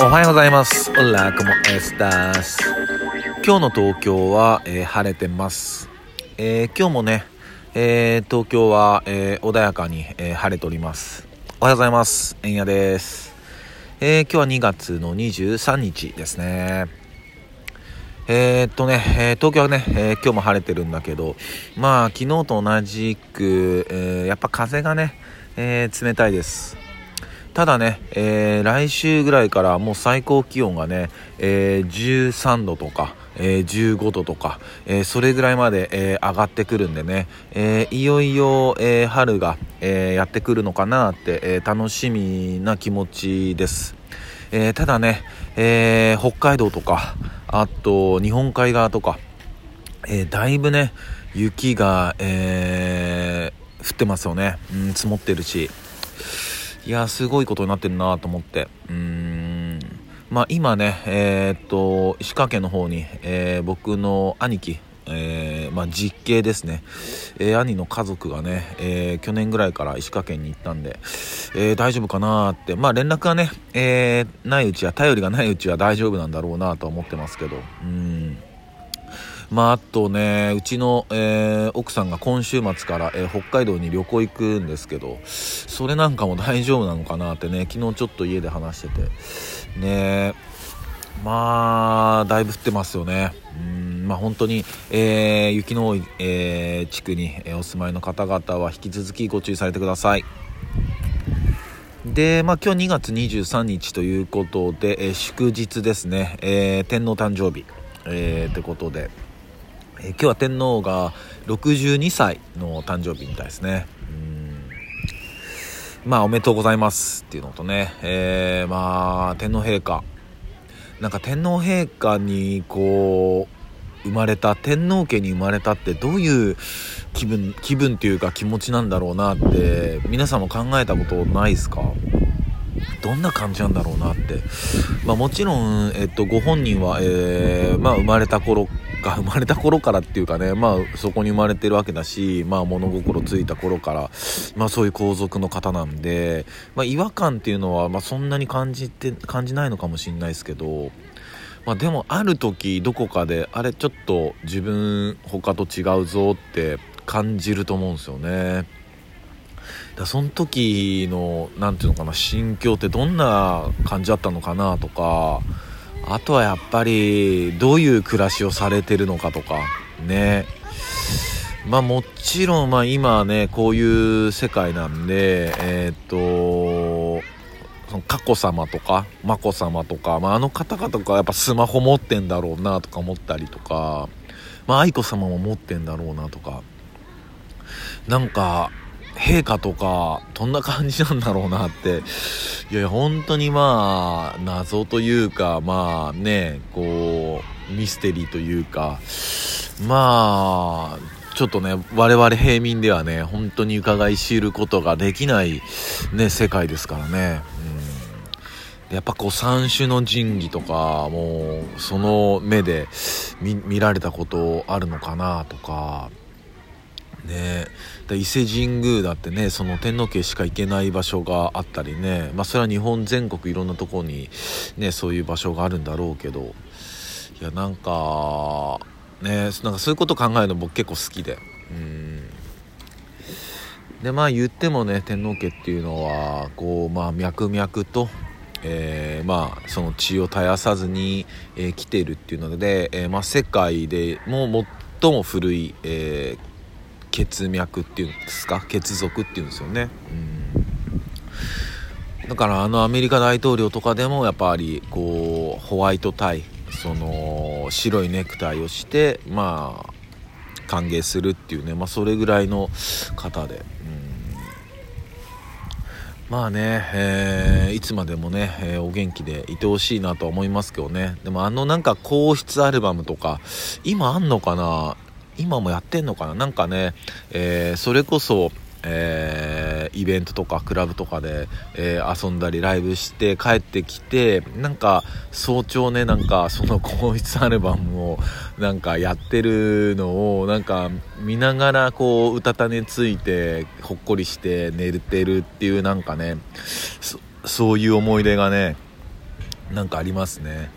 おはようございます。オラコモエスタス。今日の東京は、えー晴れてます。えー今日もね、えー東京は、えー穏やかに、えー晴れております。おはようございます。えんやです。えー今日は2月の23日ですね。えーっとね、えー東京はね、えー今日も晴れてるんだけど、まあ、昨日と同じく、えーやっぱ風がね、えー冷たいです。ただね、えー来週ぐらいからもう最高気温がね、えー13度とか、えー15度とか、えーそれぐらいまで、えー上がってくるんでね、えーいよいよ、えー春が、えーやってくるのかなって、えー楽しみな気持ちです。えーただね、えー北海道とか、あと日本海側とか、えーだいぶね、雪が、えー降ってますよね。うん、積もってるし。いや、すごいことになってるなと思って。うーん。まあ今ね、えーっと、石川県の方に、えー僕の兄貴、えーまあ実家ですね。えー兄の家族がね、えー去年ぐらいから石川県に行ったんで、え大丈夫かなって。まあ連絡がね、えないうちは、頼りがないうちは大丈夫なんだろうなとは思ってますけど。うん。まあ、あとね、うちの、えー奥さんが今週末から、えー北海道に旅行行くんですけど、それなんかも大丈夫なのかなってね、昨日ちょっと家で話してて、ねまあ、だいぶ降ってますよね。うん、まあ本当に、えー雪の多い、え地区に、えお住まいの方々は引き続きご注意されてください。で、まあ今日2月23日ということで、え祝日ですね、え天皇誕生日、えー、ってことで、えー今日は天皇が62歳の誕生日みたいですね。うん。まあおめでとうございますっていうのとね、えーまあ天皇陛下、なんか天皇陛下にこう、生まれた天皇家に生まれたってどういう気分気分っていうか気持ちなんだろうなって皆さんも考えたことないですか？どんな感じなんだろうなって、まあ、もちろん、えっと、ご本人は、えーまあ、生まれた頃が 生まれた頃からっていうかね、まあ、そこに生まれてるわけだし、まあ、物心ついた頃から、まあ、そういう皇族の方なんで、まあ、違和感っていうのは、まあ、そんなに感じて感じないのかもしれないですけど、まあ、でもある時どこかであれちょっと自分他と違うぞって感じると思うんですよね。だその時の何ていうのかな心境ってどんな感じだったのかなとかあとはやっぱりどういう暮らしをされてるのかとかね。まあもちろんまあ今ねこういう世界なんでえーっとその佳子さまとか眞子さまとか、まあ、あの方々とかやっぱスマホ持ってんだろうなとか思ったりとか、まあ、愛子さまも持ってんだろうなとかなんか陛下とかどんな感じなんだろうなって。いやいや本当にまあ謎というかまあねこうミステリーというかまあちょっとね我々平民ではね本当に伺い知ることができないね世界ですからね、やっぱこう三種の神器とかもうその目で見見られたことあるのかなとか。ね。で伊勢神宮だってねその天皇家しか行けない場所があったりね。まあそれは日本全国いろんなとこにねそういう場所があるんだろうけど。いやなんかねなんかそういうこと考えるの僕結構好きで。うん。でまあ言ってもね天皇家っていうのはこうまあ脈々とえーまあその血を絶やさずに、えー来ているっていうので、えーまあ、世界でも最も古い、えー血脈っていうんですか？血族っていうんですよね、うん、だからあのアメリカ大統領とかでもやっぱりこうホワイトタイその白いネクタイをしてまあ歓迎するっていうね、まあ、それぐらいの方で、うん、まあね、えーいつまでもね、えーお元気でいてほしいなとは思いますけどね。でもあのなんか皇室アルバムとか今あんのかな？今もやってんのかな？なんかね、えーそれこそ、えーイベントとかクラブとかで、えー遊んだりライブして帰ってきてなんか早朝ねなんかその皇室アルバムをなんかやってるのをなんか見ながらこううたた寝ついてほっこりして寝れてるっていうなんかねそういう思い出がねなんかありますね。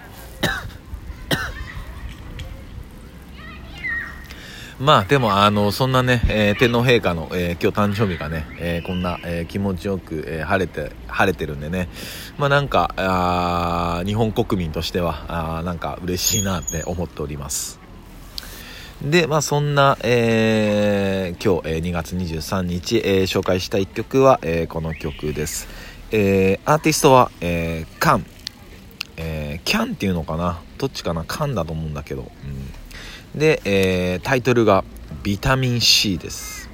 まあでもあのそんなね、えー、天皇陛下の、えー、今日誕生日がね、えー、こんな、え気持ちよく、え晴れて晴れてるんでね。まあなんかあ日本国民としてはあなんか嬉しいなって思っております。でまあそんな、え今日、え2月23日、え紹介した一曲は、えこの曲です、えアーティストは、えカン、えキャンっていうのかな？どっちかな？カンだと思うんだけど、うん。で、えー、タイトルがビタミン C です。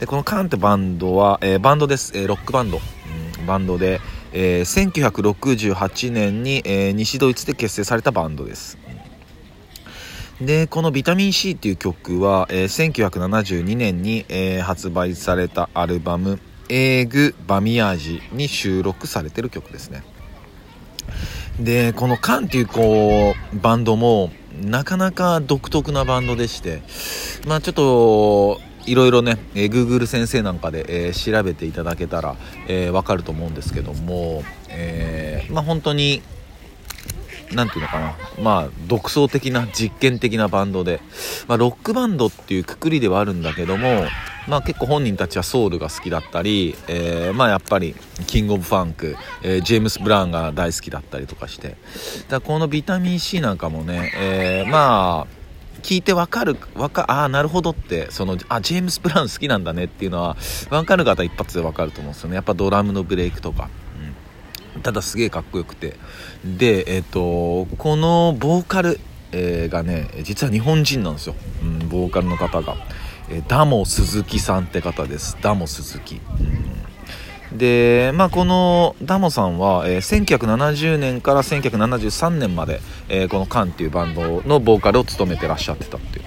で、このカンってバンドは、えー、バンドです。えー、ロックバンド。うん、バンドで、えー、1968年に、えー、西ドイツで結成されたバンドです。で、このビタミン C っていう曲は、えー、1972年に、えー、発売されたアルバム、エーグ・バミヤージに収録されてる曲ですね。で、このカンっていうこう、バンドも、なかなか独特なバンドでして、まあちょっと、いろいろね、えー、Google 先生なんかで、えー、調べていただけたら、えー、わかると思うんですけども、えー、まあ本当に、なんていうのかな、まあ、独創的な実験的なバンドで、まあ、ロックバンドっていうくくりではあるんだけども、まあ、結構本人たちはソウルが好きだったり、えー、まあやっぱりキングオブファンク、えー、ジェームス・ブラウンが大好きだったりとかしてだこのビタミン C なんかもね、え、まあ聞いてわかる、わか、ああ、なるほどって、その、あ、ジェームス・ブラウン好きなんだねっていうのは、わかる方一発でわかると思うんですよね。やっぱドラムのブレイクとか。うん、ただすげえかっこよくて。で、えっ、と、このボーカル、えー、がね、実は日本人なんですよ。うん、ボーカルの方が。えダモ鈴木さんって方です。ダモ鈴木、うん、でまあこのダモさんは、えー、1970年から1973年まで、えー、このカンっていうバンドのボーカルを務めてらっしゃってたっていう。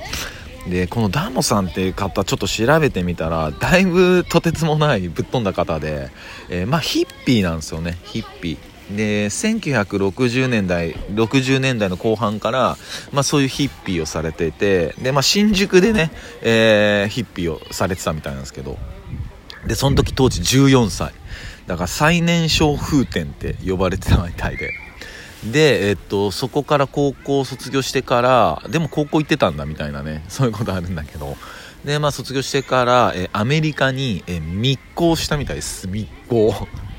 でこのダモさんっていう方ちょっと調べてみたらだいぶとてつもないぶっ飛んだ方で、えー、まあヒッピーなんですよね。ヒッピー。で1960年代60年代の後半から、まあ、そういうヒッピーをされていてで、まあ、新宿でね、えー、ヒッピーをされてたみたいなんですけど。でその時当時14歳。だから最年少風天って呼ばれてたみたいで。で、えっと、そこから高校を卒業してからでも高校行ってたんだみたいなね。そういうことあるんだけど。でまあ卒業してから、えアメリカに、え密航したみたいです。密航。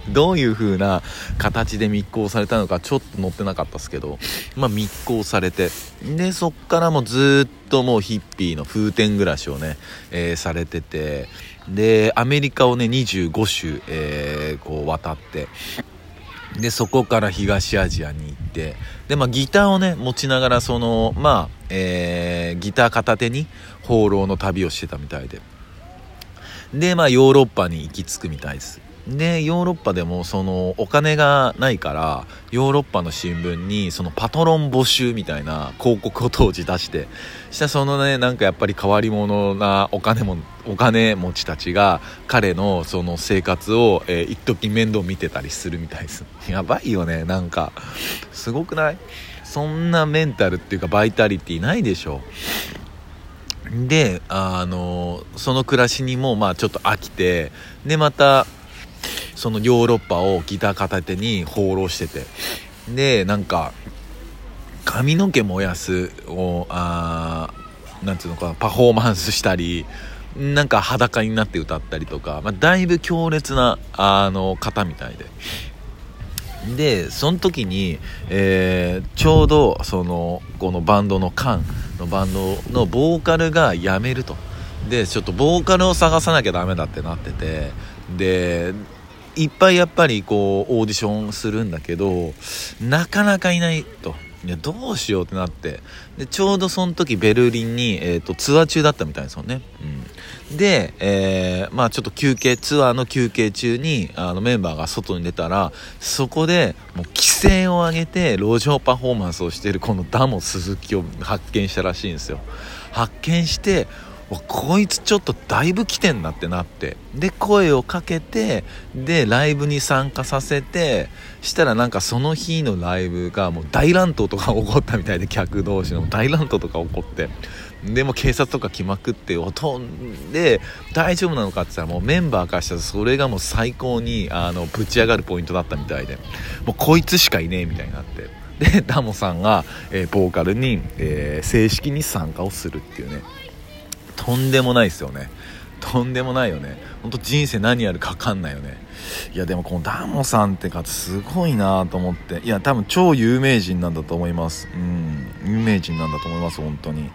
どういう風な形で密航されたのかちょっと載ってなかったですけど、まあ密航されて、で、そっからもずっともうヒッピーの風天暮らしをね、えー、されてて、で、アメリカをね、25州、えー、こう渡って、で、そこから東アジアに行って、で、まあギターをね、持ちながらその、まあ、えー、ギター片手に放浪の旅をしてたみたいで。で、まあヨーロッパに行き着くみたいです。でヨーロッパでもそのお金がないからヨーロッパの新聞にそのパトロン募集みたいな広告を当時出してしたらそのねなんかやっぱり変わり者なお金もお金持ちたちが彼のその生活を、えー、一時面倒見てたりするみたいです。やばいよねなんか。すごくない？そんなメンタルっていうかバイタリティないでしょ。であのその暮らしにもまあちょっと飽きてでまたそのヨーロッパをギター片手に放浪してて。でなんか髪の毛燃やすをあなんていうのかなパフォーマンスしたりなんか裸になって歌ったりとか、まあ、だいぶ強烈なあの方みたいで。でその時に、えー、ちょうどそのこのバンドのカンのバンドのボーカルが辞めると。でちょっとボーカルを探さなきゃダメだってなってて。でいっぱいやっぱりこうオーディションするんだけどなかなかいないと。いやどうしようってなって。でちょうどその時ベルリンに、えーと、ツアー中だったみたいですよね、うん、で、えー、まあちょっと休憩ツアーの休憩中にあのメンバーが外に出たらそこでもう規制を上げて路上パフォーマンスをしているこのダモ鈴木を発見したらしいんですよ。発見してこいつちょっとだいぶ来てんなってなって。で声をかけてでライブに参加させてしたらなんかその日のライブがもう大乱闘とか起こったみたいで客同士の大乱闘とか起こって。でも警察とか来まくって飛んで大丈夫なのかって言ったらもうメンバーからしたらそれがもう最高にあのぶち上がるポイントだったみたいで。もうこいつしかいねえみたいになって。でダモさんが、えー、ボーカルに、えー、正式に参加をするっていうね。とんでもないですよね。とんでもないよね。ほんと人生何やるか分かんないよね。いやでもこのダモさんってかすごいなと思って。いや多分超有名人なんだと思います。うん。有名人なんだと思います本当に。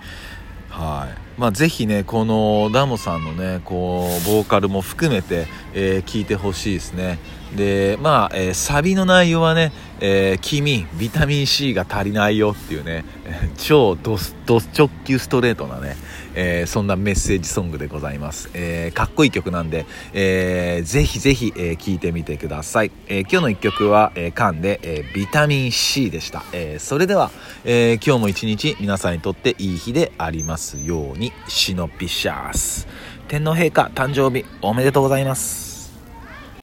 はい。まあ、ぜひねこのダモさんのねこうボーカルも含めて、えー、聞いてほしいですね。でまあ、えー、サビの内容はね、えー、君ビタミン C が足りないよっていうね超ド直球ストレートなね、えー、そんなメッセージソングでございます、えー、かっこいい曲なんで、えー、ぜひぜひ、えー、いてみてください、え、今日の一曲は、えー、カンで、え、ビタミン C でした、え、それでは、え、今日も一日皆さんにとっていい日でありますように。シノピシャース。天皇陛下誕生日おめでとうございます。